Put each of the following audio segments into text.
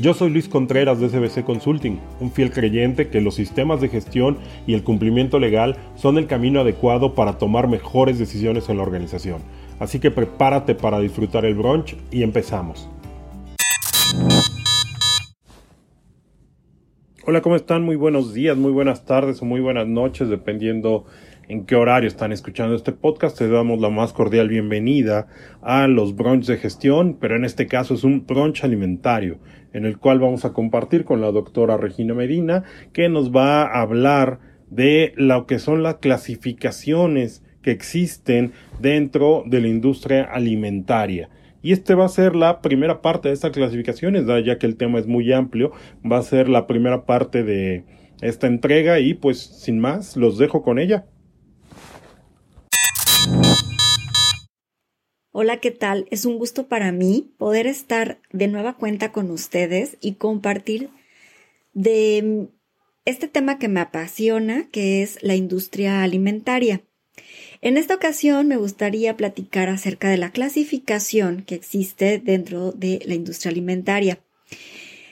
Yo soy Luis Contreras de SBC Consulting, un fiel creyente que los sistemas de gestión y el cumplimiento legal son el camino adecuado para tomar mejores decisiones en la organización. Así que prepárate para disfrutar el brunch y empezamos. Hola, ¿cómo están? Muy buenos días, muy buenas tardes o muy buenas noches, dependiendo en qué horario están escuchando este podcast. Te damos la más cordial bienvenida a los brunch de gestión, pero en este caso es un brunch alimentario, en el cual vamos a compartir con la doctora Regina Medina, que nos va a hablar de lo que son las clasificaciones que existen dentro de la industria alimentaria. Y este va a ser la primera parte de estas clasificaciones, ya que el tema es muy amplio, va a ser la primera parte de esta entrega y pues sin más, los dejo con ella. Hola, ¿qué tal? Es un gusto para mí poder estar de nueva cuenta con ustedes y compartir de este tema que me apasiona, que es la industria alimentaria. En esta ocasión me gustaría platicar acerca de la clasificación que existe dentro de la industria alimentaria.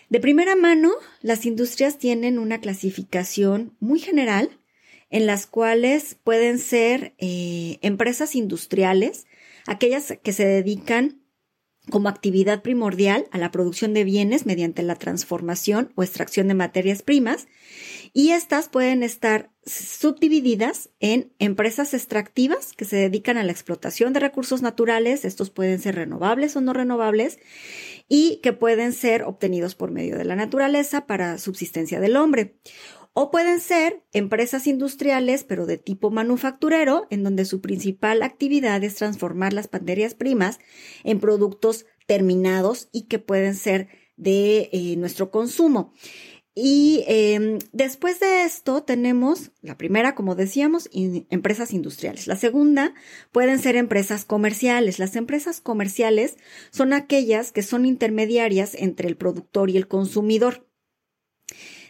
De primera mano, las industrias tienen una clasificación muy general en las cuales pueden ser eh, empresas industriales, aquellas que se dedican como actividad primordial a la producción de bienes mediante la transformación o extracción de materias primas y estas pueden estar subdivididas en empresas extractivas que se dedican a la explotación de recursos naturales, estos pueden ser renovables o no renovables y que pueden ser obtenidos por medio de la naturaleza para subsistencia del hombre. O pueden ser empresas industriales, pero de tipo manufacturero, en donde su principal actividad es transformar las materias primas en productos terminados y que pueden ser de eh, nuestro consumo. Y em, después de esto tenemos la primera, como decíamos, empresas industriales. La segunda pueden ser empresas comerciales. Las empresas comerciales son aquellas que son intermediarias entre el productor y el consumidor.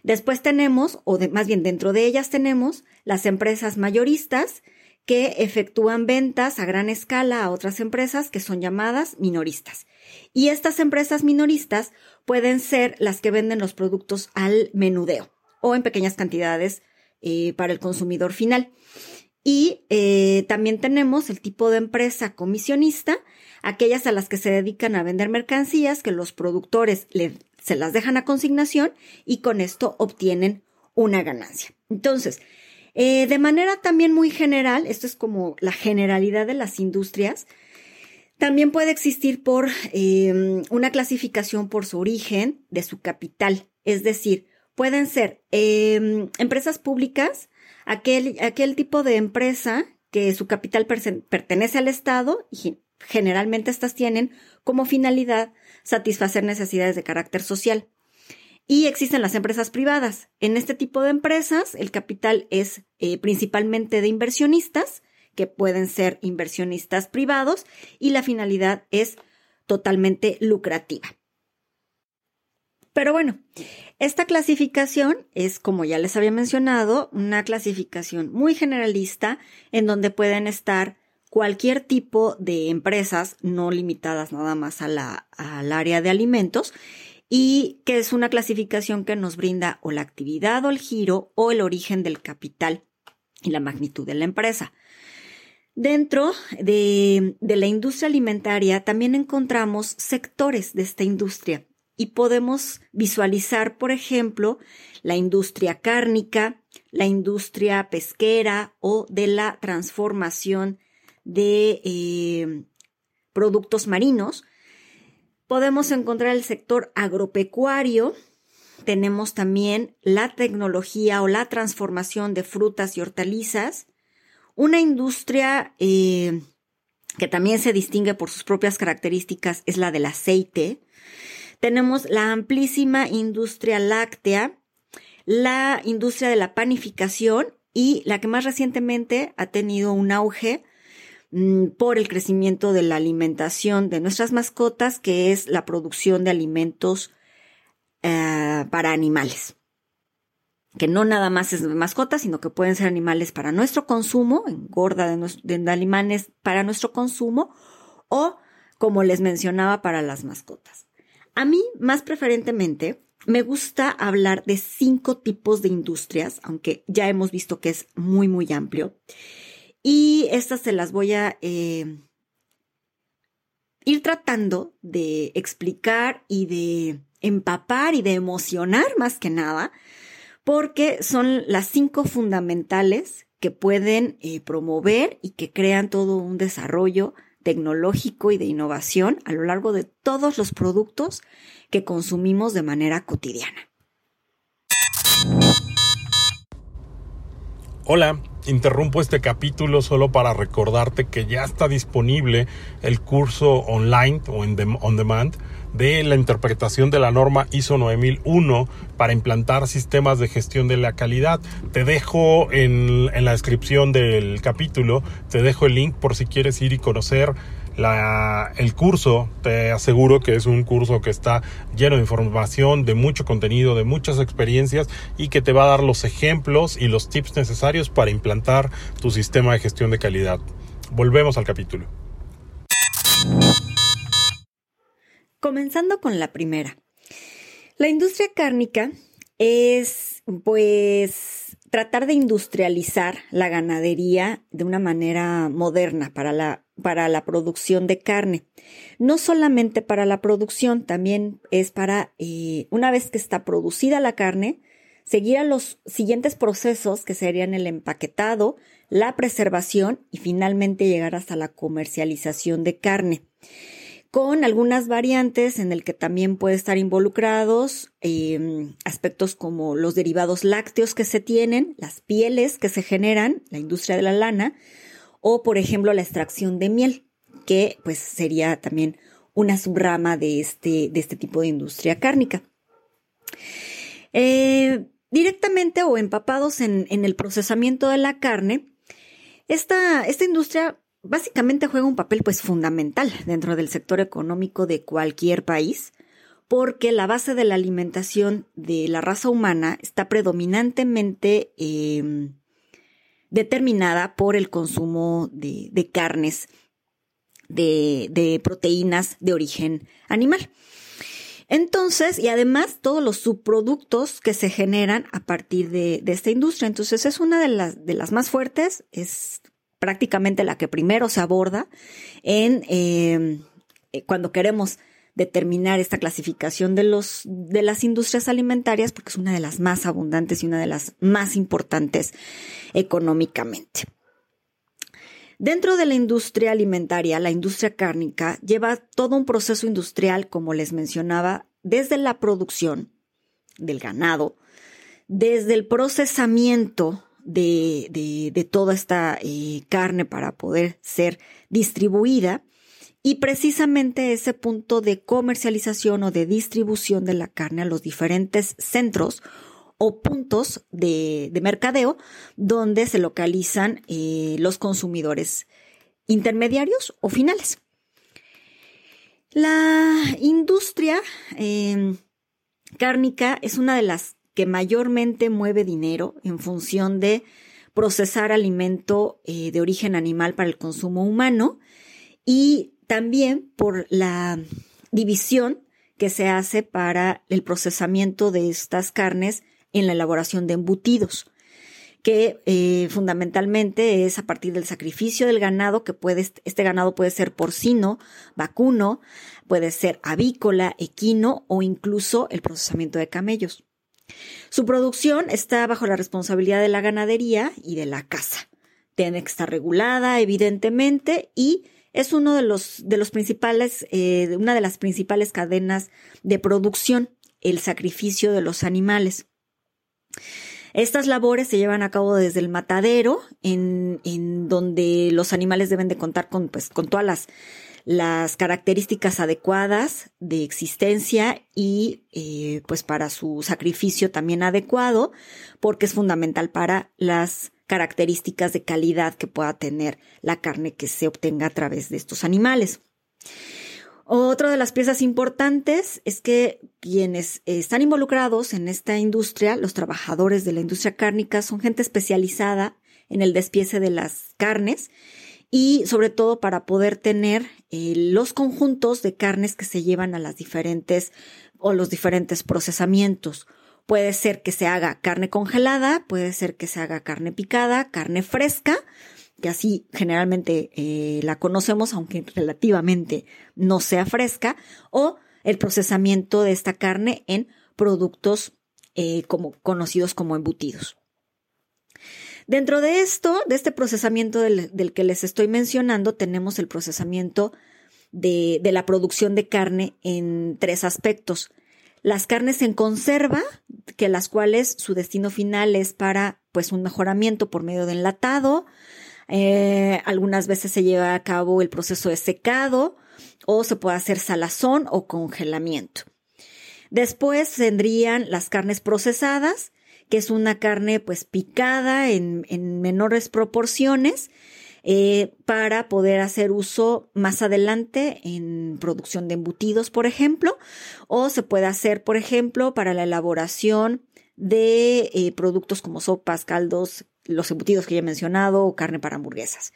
Después tenemos, o más bien dentro de ellas tenemos, las empresas mayoristas que efectúan ventas a gran escala a otras empresas que son llamadas minoristas. Y estas empresas minoristas pueden ser las que venden los productos al menudeo o en pequeñas cantidades eh, para el consumidor final. Y eh, también tenemos el tipo de empresa comisionista, aquellas a las que se dedican a vender mercancías que los productores le se las dejan a consignación y con esto obtienen una ganancia. Entonces, eh, de manera también muy general, esto es como la generalidad de las industrias, también puede existir por em, una clasificación por su origen de su capital, es decir, pueden ser em, empresas públicas, aquel, aquel tipo de empresa que su capital pertenece al Estado y generalmente estas tienen como finalidad satisfacer necesidades de carácter social. Y existen las empresas privadas. En este tipo de empresas, el capital es eh, principalmente de inversionistas, que pueden ser inversionistas privados, y la finalidad es totalmente lucrativa. Pero bueno, esta clasificación es, como ya les había mencionado, una clasificación muy generalista en donde pueden estar cualquier tipo de empresas, no limitadas nada más a la, al área de alimentos, y que es una clasificación que nos brinda o la actividad o el giro o el origen del capital y la magnitud de la empresa. Dentro de, de, la industria alimentaria también encontramos sectores de esta industria y podemos visualizar, por ejemplo, la industria cárnica, la industria pesquera o de la transformación de eh, productos marinos. Podemos encontrar el sector agropecuario. Tenemos también la tecnología o la transformación de frutas y hortalizas. Una industria eh, que también se distingue por sus propias características es la del aceite. Tenemos la amplísima industria láctea, la industria de la panificación y la que más recientemente ha tenido un auge mm, por el crecimiento de la alimentación de nuestras mascotas, que es la producción de alimentos eh, para animales. Que no nada más es mascotas, sino que pueden ser animales para nuestro consumo, engorda de, de animales para nuestro consumo, o, como les mencionaba, para las mascotas. A mí, más preferentemente, me gusta hablar de cinco tipos de industrias, aunque ya hemos visto que es muy, muy amplio. Y estas se las voy a eh, ir tratando de explicar y de empapar y de emocionar más que nada, porque son las cinco fundamentales que pueden eh, promover y que crean todo un desarrollo tecnológico y de innovación a lo largo de todos los productos que consumimos de manera cotidiana. Hola, interrumpo este capítulo solo para recordarte que ya está disponible el curso online o en on demand de la interpretación de la norma ISO 9001 para implantar sistemas de gestión de la calidad. Te dejo en, en la descripción del capítulo, te dejo el link por si quieres ir y conocer el curso, te aseguro que es un curso que está lleno de información, de mucho contenido, de muchas experiencias y que te va a dar los ejemplos y los tips necesarios para implantar tu sistema de gestión de calidad. Volvemos al capítulo. Comenzando con la primera. La industria cárnica es, pues, tratar de industrializar la ganadería de una manera moderna para la, para la producción de carne. No solamente para la producción, también es para, eh, una vez que está producida la carne, seguir a los siguientes procesos que serían el empaquetado, la preservación y finalmente llegar hasta la comercialización de carne con algunas variantes en el que también puede estar involucrados em, aspectos como los derivados lácteos que se tienen, las pieles que se generan, la industria de la lana, o por ejemplo la extracción de miel, que pues sería también una subrama de este, de este tipo de industria cárnica. Eh, directamente o empapados en, en, el procesamiento de la carne, esta, esta industria básicamente juega un papel pues fundamental dentro del sector económico de cualquier país, porque la base de la alimentación de la raza humana está predominantemente em, determinada por el consumo de, carnes, de, proteínas de origen animal. Entonces, y además todos los subproductos que se generan a partir de, esta industria. Entonces, es una de las, de las más fuertes, es prácticamente la que primero se aborda en em, eh, cuando queremos determinar esta clasificación de, los, de las industrias alimentarias, porque es una de las más abundantes y una de las más importantes económicamente. Dentro de la industria alimentaria, la industria cárnica lleva todo un proceso industrial, como les mencionaba, desde la producción del ganado, desde el procesamiento de, toda esta eh, carne para poder ser distribuida. Y precisamente ese punto de comercialización o de distribución de la carne a los diferentes centros o puntos de, mercadeo donde se localizan eh, los consumidores intermediarios o finales. La industria em, cárnica es una de las que mayormente mueve dinero en función de procesar alimento eh, de origen animal para el consumo humano y también por la división que se hace para el procesamiento de estas carnes en la elaboración de embutidos, que eh, fundamentalmente es a partir del sacrificio del ganado, que puede, este ganado puede ser porcino, vacuno, puede ser avícola, equino o incluso el procesamiento de camellos. Su producción está bajo la responsabilidad de la ganadería y de la caza. Tiene que estar regulada, evidentemente, y es uno de los, de los principales, eh, una de las principales cadenas de producción, el sacrificio de los animales. Estas labores se llevan a cabo desde el matadero, en, en donde los animales deben de contar con, pues, con todas las las características adecuadas de existencia y eh, pues para su sacrificio también adecuado, porque es fundamental para las características de calidad que pueda tener la carne que se obtenga a través de estos animales. Otra de las piezas importantes es que quienes están involucrados en esta industria, los trabajadores de la industria cárnica, son gente especializada en el despiece de las carnes y sobre todo para poder tener eh, los conjuntos de carnes que se llevan a las diferentes o los diferentes procesamientos. Puede ser que se haga carne congelada, puede ser que se haga carne picada, carne fresca, que así generalmente eh, la conocemos, aunque relativamente no sea fresca, o el procesamiento de esta carne en productos eh, como, conocidos como embutidos. Dentro de esto, de este procesamiento del, que les estoy mencionando, tenemos el procesamiento de, la producción de carne en tres aspectos. Las carnes en conserva, que las cuales su destino final es para pues un mejoramiento por medio de enlatado. Eh, algunas veces se lleva a cabo el proceso de secado o se puede hacer salazón o congelamiento. Después tendrían las carnes procesadas, que es una carne pues picada en, menores proporciones eh, para poder hacer uso más adelante en producción de embutidos, por ejemplo, o se puede hacer, por ejemplo, para la elaboración de eh, productos como sopas, caldos, los embutidos que ya he mencionado, o carne para hamburguesas.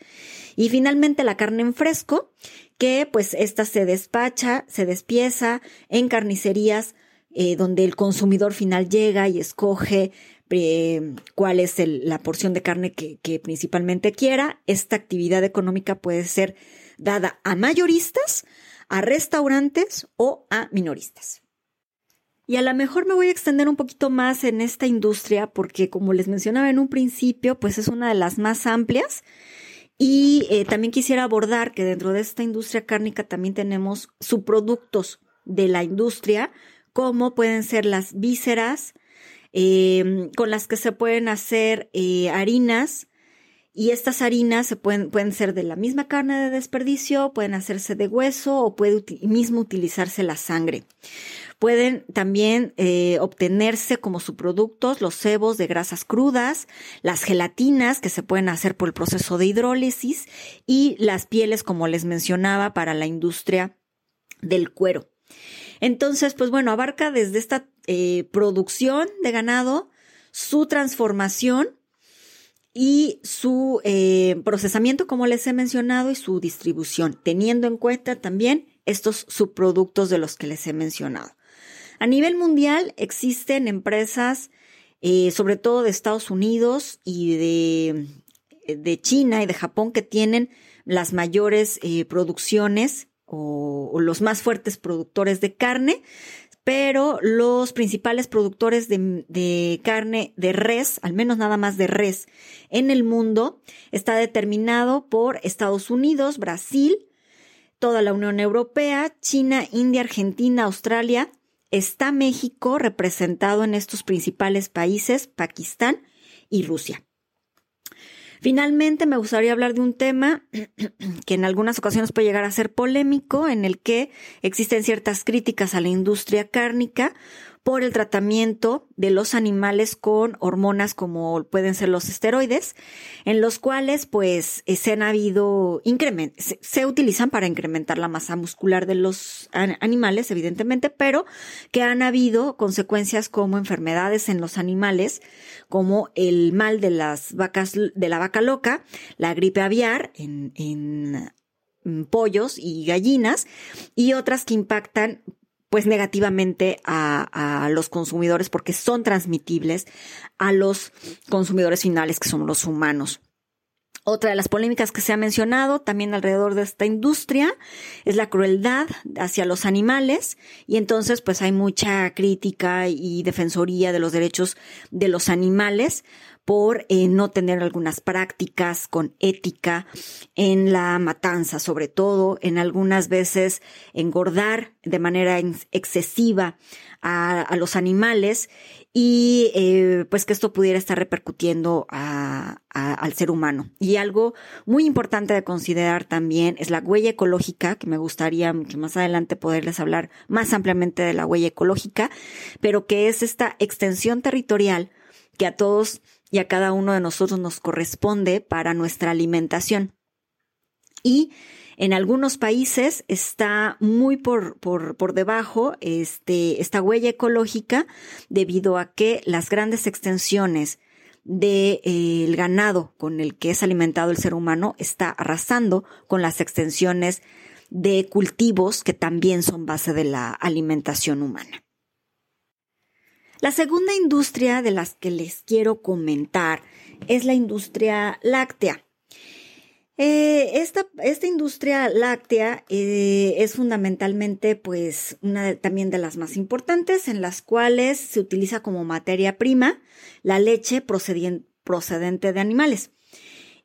Y finalmente la carne en fresco, que pues esta se despacha, se despieza en carnicerías eh, donde el consumidor final llega y escoge eh, cuál es la porción de carne que, principalmente quiera. Esta actividad económica puede ser dada a mayoristas, a restaurantes o a minoristas. Y a lo mejor me voy a extender un poquito más en esta industria porque como les mencionaba en un principio, pues es una de las más amplias. Y eh, también quisiera abordar que dentro de esta industria cárnica también tenemos subproductos de la industria, como pueden ser las vísceras, em, con las que se pueden hacer eh, harinas. Y estas harinas se pueden, pueden ser de la misma carne de desperdicio, pueden hacerse de hueso o puede mismo utilizarse la sangre. Pueden también eh, obtenerse como subproductos los cebos de grasas crudas, las gelatinas que se pueden hacer por el proceso de hidrólisis y las pieles, como les mencionaba, para la industria del cuero. Entonces, pues bueno, abarca desde esta eh, producción de ganado, su transformación y su eh, procesamiento, como les he mencionado, y su distribución, teniendo en cuenta también estos subproductos de los que les he mencionado. A nivel mundial existen empresas, eh, sobre todo de Estados Unidos y de, de, China y de Japón, que tienen las mayores producciones o, los más fuertes productores de carne, pero los principales productores de, carne de res, al menos nada más de res, en el mundo está determinado por Estados Unidos, Brasil, toda la Unión Europea, China, India, Argentina, Australia. Está México representado en estos principales países, Pakistán y Rusia. Finalmente, me gustaría hablar de un tema que en algunas ocasiones puede llegar a ser polémico, en el que existen ciertas críticas a la industria cárnica por el tratamiento de los animales con hormonas como pueden ser los esteroides, en los cuales pues eh, se han habido incrementos, se, utilizan para incrementar la masa muscular de los animales, evidentemente, pero que han habido consecuencias como enfermedades en los animales, como el mal de las vacas, de la vaca loca, la gripe aviar en, en mm, pollos y gallinas y otras que impactan pues negativamente a, los consumidores porque son transmitibles a los consumidores finales que son los humanos. Otra de las polémicas que se ha mencionado también alrededor de esta industria es la crueldad hacia los animales y entonces pues hay mucha crítica y defensoría de los derechos de los animales por eh, no tener algunas prácticas con ética en la matanza, sobre todo en algunas veces engordar de manera excesiva a, los animales y eh, pues que esto pudiera estar repercutiendo al ser humano. Y algo muy importante de considerar también es la huella ecológica, que me gustaría que más adelante poderles hablar más ampliamente de la huella ecológica, pero que es esta extensión territorial que a todos y a cada uno de nosotros nos corresponde para nuestra alimentación. Y en algunos países está muy por, por, debajo este, esta huella ecológica debido a que las grandes extensiones del eh, ganado con el que es alimentado el ser humano está arrasando con las extensiones de cultivos que también son base de la alimentación humana. La segunda industria de las que les quiero comentar es la industria láctea. Eh, esta, esta, industria láctea eh, es fundamentalmente, pues, una también de las más importantes, en las cuales se utiliza como materia prima la leche procedente de animales.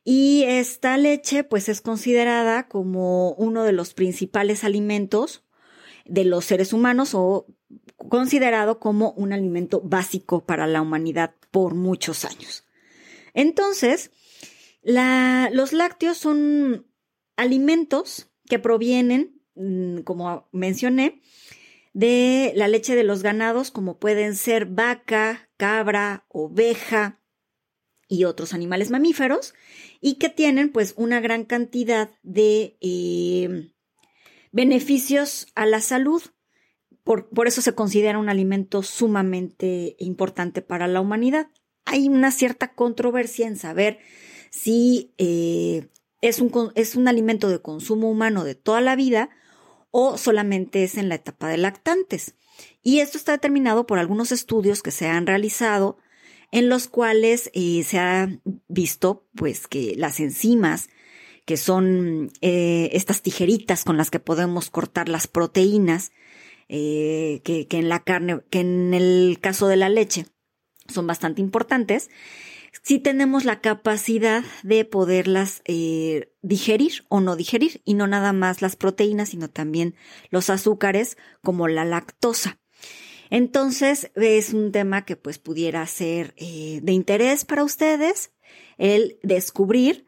Y esta leche, pues, es considerada como uno de los principales alimentos de los seres humanos o considerado como un alimento básico para la humanidad por muchos años. Entonces, los lácteos son alimentos que provienen, mm, como mencioné, de la leche de los ganados, como pueden ser vaca, cabra, oveja y otros animales mamíferos, y que tienen pues una gran cantidad de eh, beneficios a la salud. Por, eso se considera un alimento sumamente importante para la humanidad. Hay una cierta controversia en saber si eh, es, un, es un alimento de consumo humano de toda la vida o solamente es en la etapa de lactantes. Y esto está determinado por algunos estudios que se han realizado en los cuales eh, se ha visto pues que las enzimas que son eh, estas tijeritas con las que podemos cortar las proteínas que, que en la carne, que en el caso de la leche son bastante importantes, si tenemos la capacidad de poderlas eh, digerir o no digerir, y no nada más las proteínas, sino también los azúcares como la lactosa. Entonces, es un tema que pues pudiera ser eh, de interés para ustedes el descubrir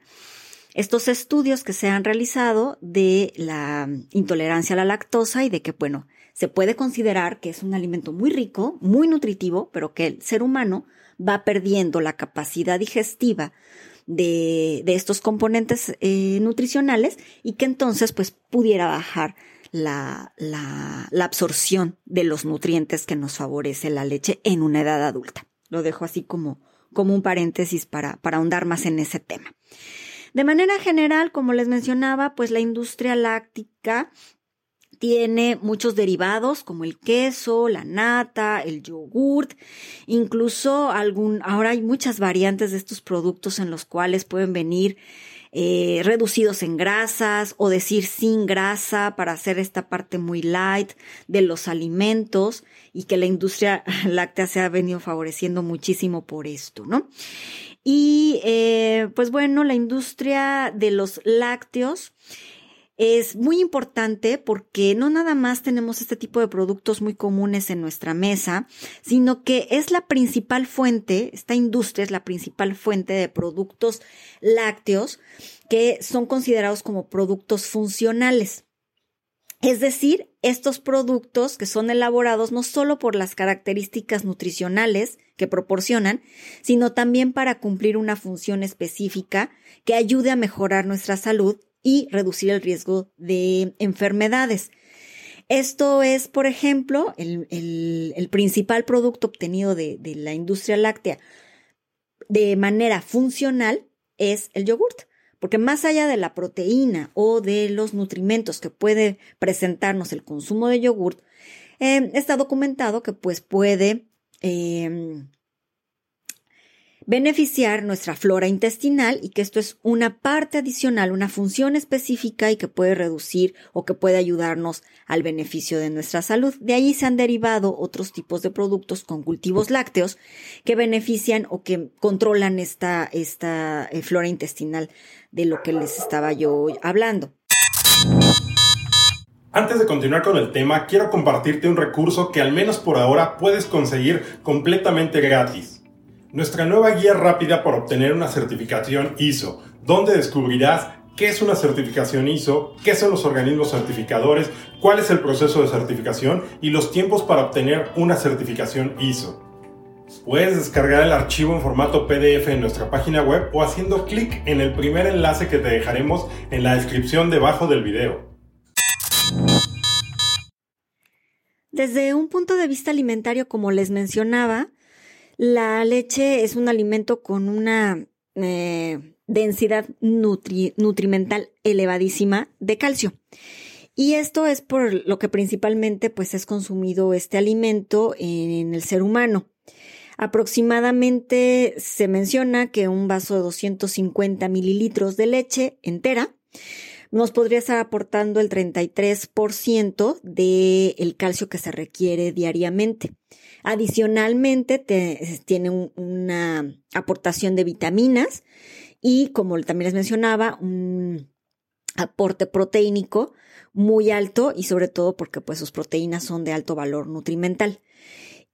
estos estudios que se han realizado de la intolerancia a la lactosa y de que, bueno, se puede considerar que es un alimento muy rico, muy nutritivo, pero que el ser humano va perdiendo la capacidad digestiva de, estos componentes eh, nutricionales y que entonces pues pudiera bajar la, la, absorción de los nutrientes que nos favorece la leche en una edad adulta. Lo dejo así como, como un paréntesis para, para ahondar más en ese tema. De manera general, como les mencionaba, pues la industria láctica tiene muchos derivados como el queso, la nata, el yogurt, incluso algún, ahora hay muchas variantes de estos productos en los cuales pueden venir eh, reducidos en grasas o decir sin grasa para hacer esta parte muy light de los alimentos y que la industria láctea se ha venido favoreciendo muchísimo por esto, ¿no? Y eh, pues bueno, la industria de los lácteos es muy importante porque no nada más tenemos este tipo de productos muy comunes en nuestra mesa, sino que es la principal fuente, esta industria es la principal fuente de productos lácteos que son considerados como productos funcionales. Es decir, estos productos que son elaborados no solo por las características nutricionales que proporcionan, sino también para cumplir una función específica que ayude a mejorar nuestra salud y reducir el riesgo de enfermedades. Esto es, por ejemplo, el, principal producto obtenido de, la industria láctea de manera funcional es el yogurt, porque más allá de la proteína o de los nutrimentos que puede presentarnos el consumo de yogurt, eh, está documentado que pues puede em, beneficiar nuestra flora intestinal y que esto es una parte adicional, una función específica y que puede reducir o que puede ayudarnos al beneficio de nuestra salud. De ahí se han derivado otros tipos de productos con cultivos lácteos que benefician o que controlan esta, esta eh, flora intestinal de lo que les estaba yo hablando. Antes de continuar con el tema, quiero compartirte un recurso que al menos por ahora puedes conseguir completamente gratis nuestra nueva guía rápida para obtener una certificación ISO, donde descubrirás qué es una certificación ISO, qué son los organismos certificadores, cuál es el proceso de certificación y los tiempos para obtener una certificación ISO. Puedes descargar el archivo en formato PDF en nuestra página web o haciendo clic en el primer enlace que te dejaremos en la descripción debajo del video. Desde un punto de vista alimentario, como les mencionaba, la leche es un alimento con una eh, densidad nutrimental elevadísima de calcio. Y esto es por lo que principalmente pues es consumido este alimento en el ser humano. Aproximadamente se menciona que un vaso de 250 mililitros de leche entera nos podría estar aportando el 33% del calcio que se requiere diariamente. Adicionalmente, tiene una aportación de vitaminas y, como también les mencionaba, un aporte proteínico muy alto y sobre todo porque pues sus proteínas son de alto valor nutrimental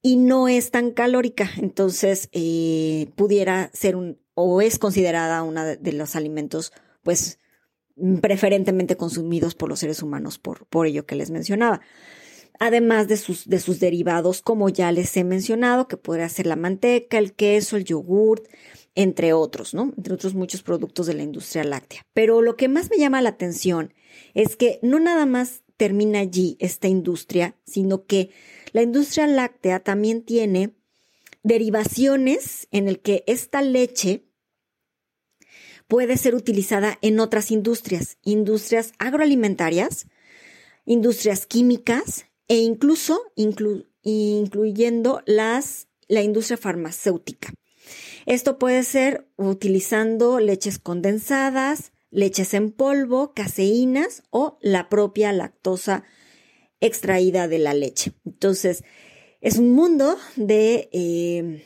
y no es tan calórica, entonces eh, pudiera ser un o es considerada una de los alimentos pues preferentemente consumidos por los seres humanos por, por ello que les mencionaba además de sus, de sus derivados, como ya les he mencionado, que podría ser la manteca, el queso, el yogurt, entre otros, ¿no? Entre otros muchos productos de la industria láctea. Pero lo que más me llama la atención es que no nada más termina allí esta industria, sino que la industria láctea también tiene derivaciones en el que esta leche puede ser utilizada en otras industrias, industrias agroalimentarias, industrias químicas, e incluso incluyendo las, la industria farmacéutica. Esto puede ser utilizando leches condensadas, leches en polvo, caseínas o la propia lactosa extraída de la leche. Entonces, es un mundo de, eh,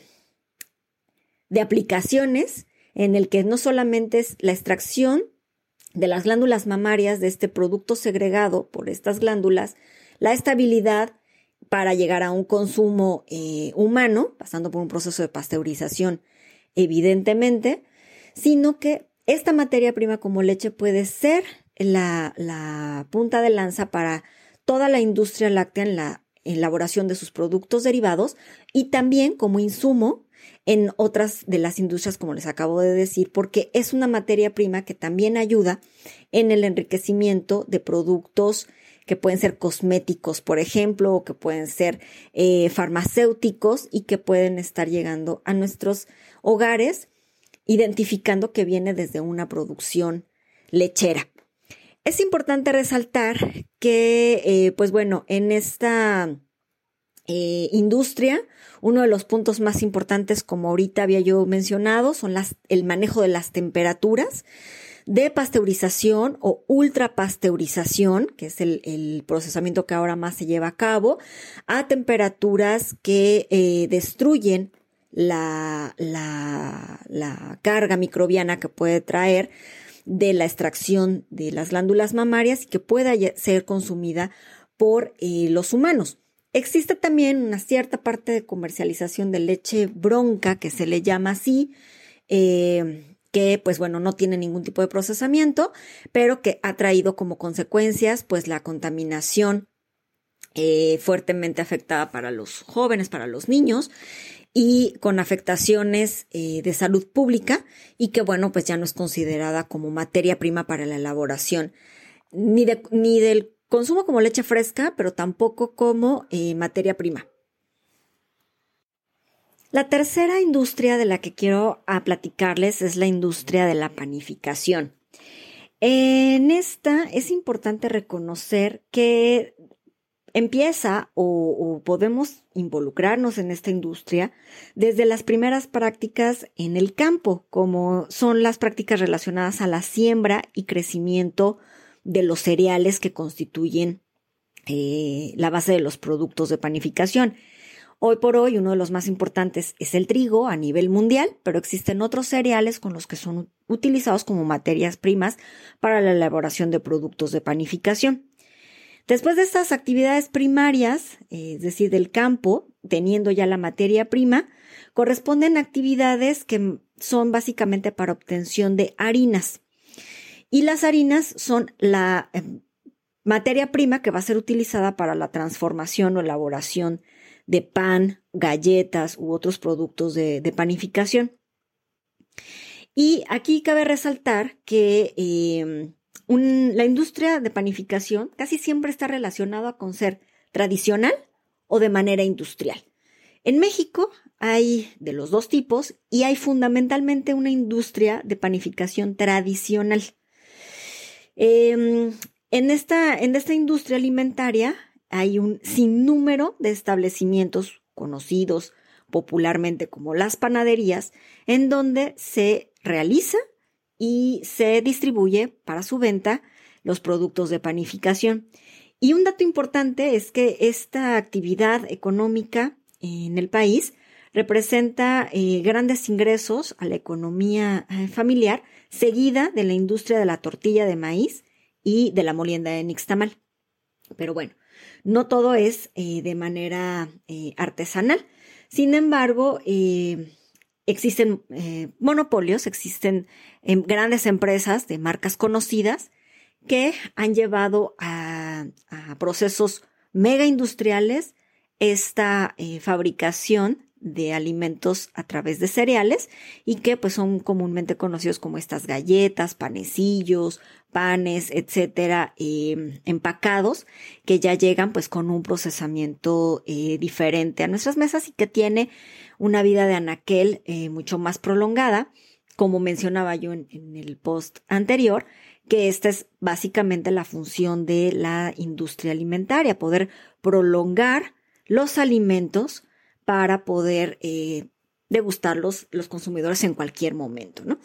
de aplicaciones en el que no solamente es la extracción de las glándulas mamarias de este producto segregado por estas glándulas, la estabilidad para llegar a un consumo eh, humano, pasando por un proceso de pasteurización, evidentemente, sino que esta materia prima como leche puede ser la, la punta de lanza para toda la industria láctea en la elaboración de sus productos derivados y también como insumo en otras de las industrias, como les acabo de decir, porque es una materia prima que también ayuda en el enriquecimiento de productos que pueden ser cosméticos, por ejemplo, o que pueden ser eh, farmacéuticos y que pueden estar llegando a nuestros hogares, identificando que viene desde una producción lechera. Es importante resaltar que, eh, pues bueno, en esta eh, industria, uno de los puntos más importantes, como ahorita había yo mencionado, son el manejo de las temperaturas de pasteurización o ultrapasteurización, que es el, procesamiento que ahora más se lleva a cabo, a temperaturas que eh, destruyen la, la, carga microbiana que puede traer de la extracción de las glándulas mamarias y que pueda ser consumida por eh, los humanos. Existe también una cierta parte de comercialización de leche bronca, que se le llama así, eh, que pues bueno, no tiene ningún tipo de procesamiento, pero que ha traído como consecuencias pues la contaminación eh, fuertemente afectada para los jóvenes, para los niños y con afectaciones eh, de salud pública y que bueno, pues ya no es considerada como materia prima para la elaboración ni, de, ni del consumo como leche fresca, pero tampoco como eh, materia prima. La tercera industria de la que quiero a platicarles es la industria de la panificación. En esta es importante reconocer que empieza o, podemos involucrarnos en esta industria desde las primeras prácticas en el campo, como son las prácticas relacionadas a la siembra y crecimiento de los cereales que constituyen eh, la base de los productos de panificación. Hoy por hoy uno de los más importantes es el trigo a nivel mundial, pero existen otros cereales con los que son utilizados como materias primas para la elaboración de productos de panificación. Después de estas actividades primarias, eh, es decir, del campo, teniendo ya la materia prima, corresponden actividades que son básicamente para obtención de harinas. Y las harinas son la em, materia prima que va a ser utilizada para la transformación o elaboración de pan, galletas u otros productos de, panificación. Y aquí cabe resaltar que em, la industria de panificación casi siempre está relacionada con ser tradicional o de manera industrial. En México hay de los dos tipos y hay fundamentalmente una industria de panificación tradicional. Em, en, esta, en esta industria alimentaria hay un sinnúmero de establecimientos conocidos popularmente como las panaderías, en donde se realiza y se distribuye para su venta los productos de panificación. Y un dato importante es que esta actividad económica en el país representa eh, grandes ingresos a la economía eh, familiar, seguida de la industria de la tortilla de maíz y de la molienda de nixtamal. Pero bueno, no todo es eh, de manera artesanal. Sin embargo, existen eh, monopolios, existen em, grandes empresas de marcas conocidas que han llevado a, procesos mega industriales esta eh, fabricación de alimentos a través de cereales y que pues son comúnmente conocidos como estas galletas, panecillos, panes, etcétera, em, empacados que ya llegan pues con un procesamiento eh, diferente a nuestras mesas y que tiene una vida de anaquel eh, mucho más prolongada, como mencionaba yo en el post anterior, que esta es básicamente la función de la industria alimentaria, poder prolongar los alimentos para poder eh, degustarlos los consumidores en cualquier momento. ¿no?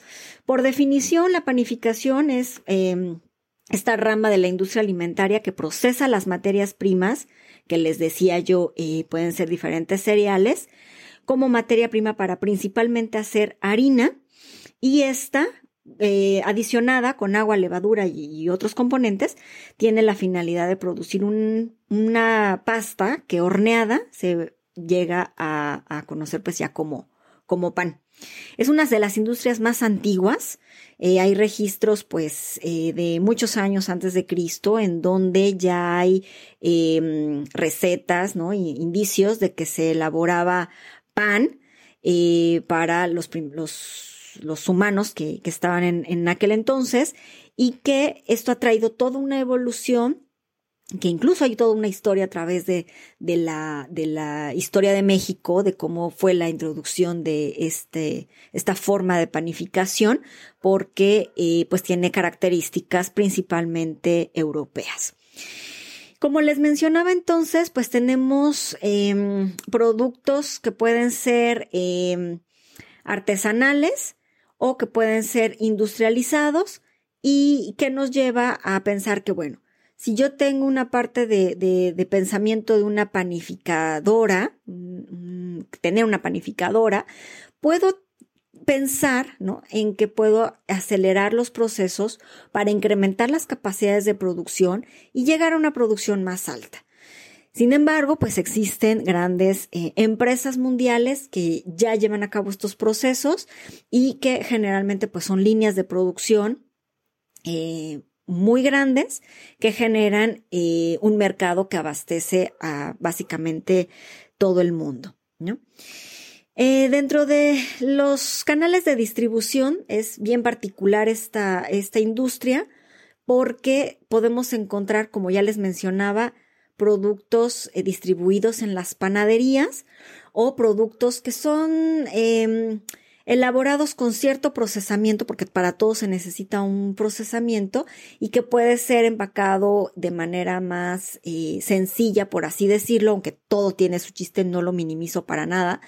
Por definición, la panificación es em, esta rama de la industria alimentaria que procesa las materias primas, que les decía yo, eh, pueden ser diferentes cereales, como materia prima para principalmente hacer harina y esta eh, adicionada con agua, levadura y, otros componentes, tiene la finalidad de producir una pasta que horneada se llega a, conocer pues ya como, como pan. Es una de las industrias más antiguas. Eh, hay registros, pues, eh, de muchos años antes de Cristo, en donde ya hay em, recetas, ¿no? indicios de que se elaboraba pan eh, para los, los, los humanos que, que estaban en, en aquel entonces y que esto ha traído toda una evolución que incluso hay toda una historia a través de, de, la, de la historia de México, de cómo fue la introducción de este, esta forma de panificación, porque eh, pues tiene características principalmente europeas. Como les mencionaba entonces, pues tenemos em, productos que pueden ser em, artesanales o que pueden ser industrializados y que nos lleva a pensar que, bueno, si yo tengo una parte de, de, pensamiento de una panificadora, mm, tener una panificadora, puedo pensar ¿no? en que puedo acelerar los procesos para incrementar las capacidades de producción y llegar a una producción más alta. Sin embargo, pues existen grandes eh, empresas mundiales que ya llevan a cabo estos procesos y que generalmente pues son líneas de producción eh, muy grandes que generan eh, un mercado que abastece a básicamente todo el mundo. Eh, dentro de los canales de distribución es bien particular esta, esta industria porque podemos encontrar, como ya les mencionaba, productos eh, distribuidos en las panaderías o productos que son em, elaborados con cierto procesamiento, porque para todo se necesita un procesamiento y que puede ser empacado de manera más eh, sencilla, por así decirlo, aunque todo tiene su chiste, no lo minimizo para nada,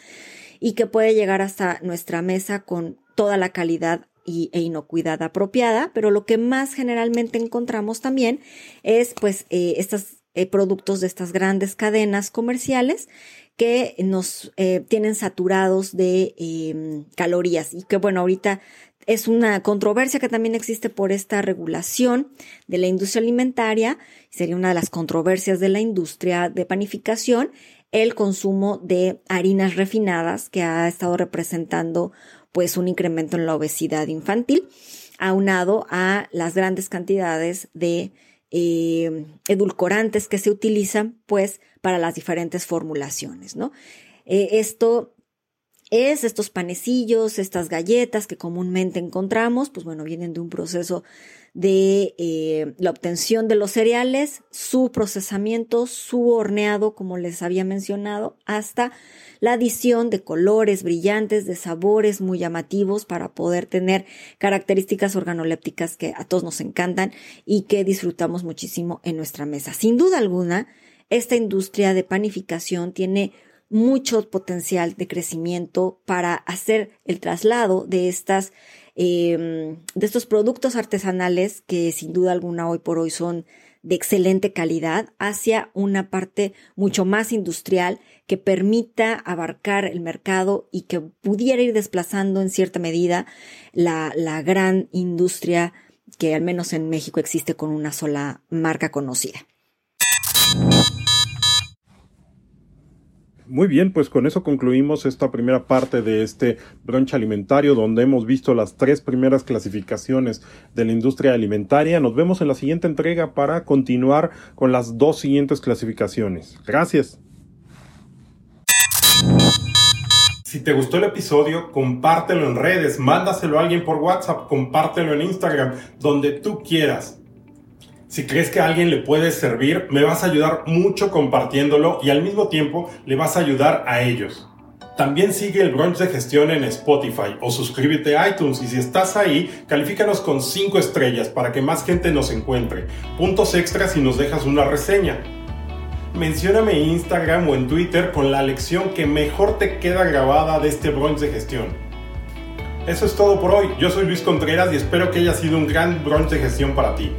y que puede llegar hasta nuestra mesa con toda la calidad y, e inocuidad apropiada, pero lo que más generalmente encontramos también es pues eh, estos eh, productos de estas grandes cadenas comerciales que nos eh, tienen saturados de em, calorías. Y que bueno, ahorita es una controversia que también existe por esta regulación de la industria alimentaria, sería una de las controversias de la industria de panificación, el consumo de harinas refinadas que ha estado representando pues un incremento en la obesidad infantil, aunado a las grandes cantidades de eh, edulcorantes que se utilizan pues para las diferentes formulaciones, ¿no? Eh, esto es estos panecillos, estas galletas que comúnmente encontramos, pues bueno, vienen de un proceso de eh, la obtención de los cereales, su procesamiento, su horneado, como les había mencionado, hasta la adición de colores brillantes, de sabores muy llamativos para poder tener características organolépticas que a todos nos encantan y que disfrutamos muchísimo en nuestra mesa. Sin duda alguna, esta industria de panificación tiene mucho potencial de crecimiento para hacer el traslado de estas Em, de estos productos artesanales que sin duda alguna hoy por hoy son de excelente calidad hacia una parte mucho más industrial que permita abarcar el mercado y que pudiera ir desplazando en cierta medida la, la gran industria que al menos en México existe con una sola marca conocida. Muy bien, pues con eso concluimos esta primera parte de este brunch alimentario donde hemos visto las tres primeras clasificaciones de la industria alimentaria. Nos vemos en la siguiente entrega para continuar con las dos siguientes clasificaciones. Gracias. Si te gustó el episodio, compártelo en redes, mándaselo a alguien por WhatsApp, compártelo en Instagram, donde tú quieras. Si crees que a alguien le puede servir, me vas a ayudar mucho compartiéndolo y al mismo tiempo le vas a ayudar a ellos. También sigue el brunch de gestión en Spotify o suscríbete a iTunes y si estás ahí, califícanos con 5 estrellas para que más gente nos encuentre. Puntos extras si nos dejas una reseña. Mencióname en Instagram o en Twitter con la lección que mejor te queda grabada de este brunch de gestión. Eso es todo por hoy. Yo soy Luis Contreras y espero que haya sido un gran brunch de gestión para ti.